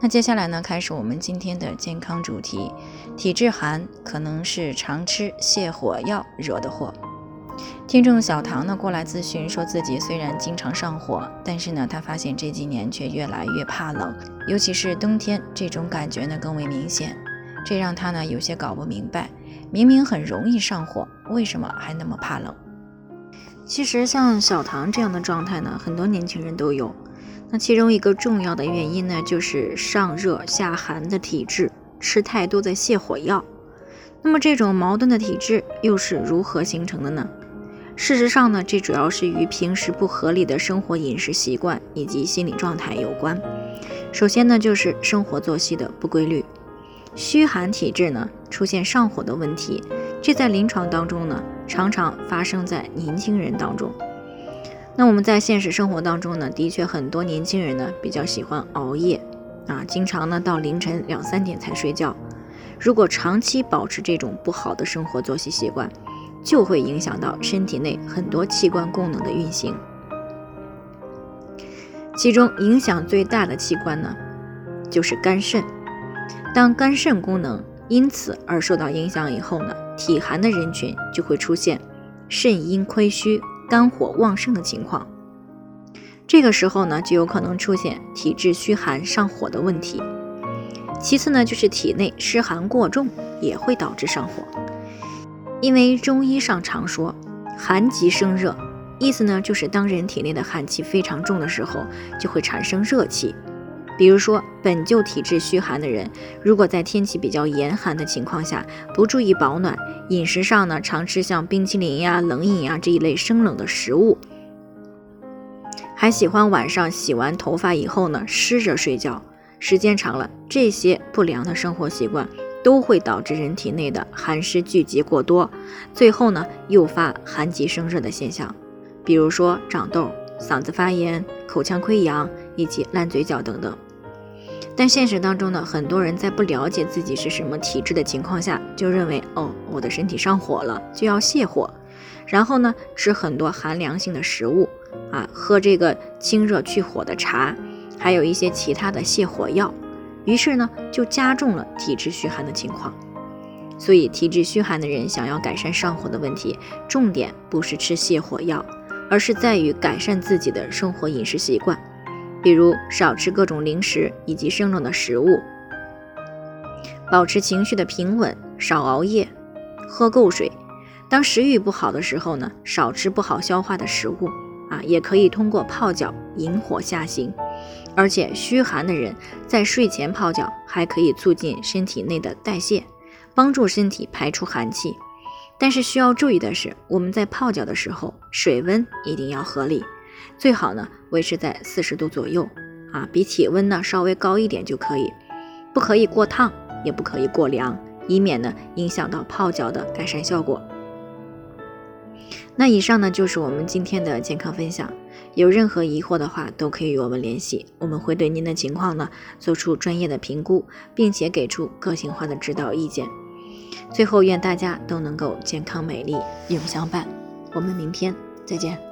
那接下来呢，开始我们今天的健康主题。体质寒可能是常吃泻火药惹的祸。听众小唐呢过来咨询，说自己虽然经常上火，但是呢，他发现这几年却越来越怕冷，尤其是冬天，这种感觉呢更为明显。这让他呢有些搞不明白，明明很容易上火，为什么还那么怕冷？其实像小唐这样的状态呢，很多年轻人都有。那其中一个重要的原因呢，就是上热下寒的体质，吃太多的泻火药。那么这种矛盾的体质又是如何形成的呢？事实上呢，这主要是与平时不合理的生活饮食习惯以及心理状态有关。首先呢，就是生活作息的不规律。虚寒体质呢，出现上火的问题，这在临床当中呢，常常发生在年轻人当中。那我们在现实生活当中呢，的确很多年轻人呢比较喜欢熬夜啊，经常呢到凌晨两三点才睡觉。如果长期保持这种不好的生活作息习惯，就会影响到身体内很多器官功能的运行。其中影响最大的器官呢，就是肝肾。当肝肾功能因此而受到影响以后呢，体寒的人群就会出现肾阴亏虚。肝火旺盛的情况，这个时候呢，就有可能出现体质虚寒上火的问题。其次呢，就是体内湿寒过重也会导致上火。因为中医上常说“寒极生热”，意思呢就是当人体内的寒气非常重的时候，就会产生热气。比如说，本就体质虚寒的人，如果在天气比较严寒的情况下，不注意保暖，饮食上呢常吃像冰淇淋呀、冷饮呀这一类生冷的食物，还喜欢晚上洗完头发以后呢湿着睡觉，时间长了，这些不良的生活习惯都会导致人体内的寒湿聚集过多，最后呢诱发寒极生热的现象，比如说长痘、嗓子发炎、口腔溃疡以及烂嘴角等等。但现实当中呢，很多人在不了解自己是什么体质的情况下，就认为哦，我的身体上火了，就要泻火，然后呢，吃很多寒凉性的食物啊，喝这个清热去火的茶，还有一些其他的泻火药，于是呢，就加重了体质虚寒的情况。所以，体质虚寒的人想要改善上火的问题，重点不是吃泻火药，而是在于改善自己的生活饮食习惯。比如少吃各种零食以及生冷的食物，保持情绪的平稳，少熬夜，喝够水。当食欲不好的时候呢，少吃不好消化的食物啊，也可以通过泡脚引火下行。而且虚寒的人在睡前泡脚，还可以促进身体内的代谢，帮助身体排出寒气。但是需要注意的是，我们在泡脚的时候，水温一定要合理。最好呢维持在四十度左右啊，比体温呢稍微高一点就可以，不可以过烫，也不可以过凉，以免呢影响到泡脚的改善效果。那以上呢就是我们今天的健康分享，有任何疑惑的话都可以与我们联系，我们会对您的情况呢做出专业的评估，并且给出个性化的指导意见。最后，愿大家都能够健康美丽永相伴，我们明天再见。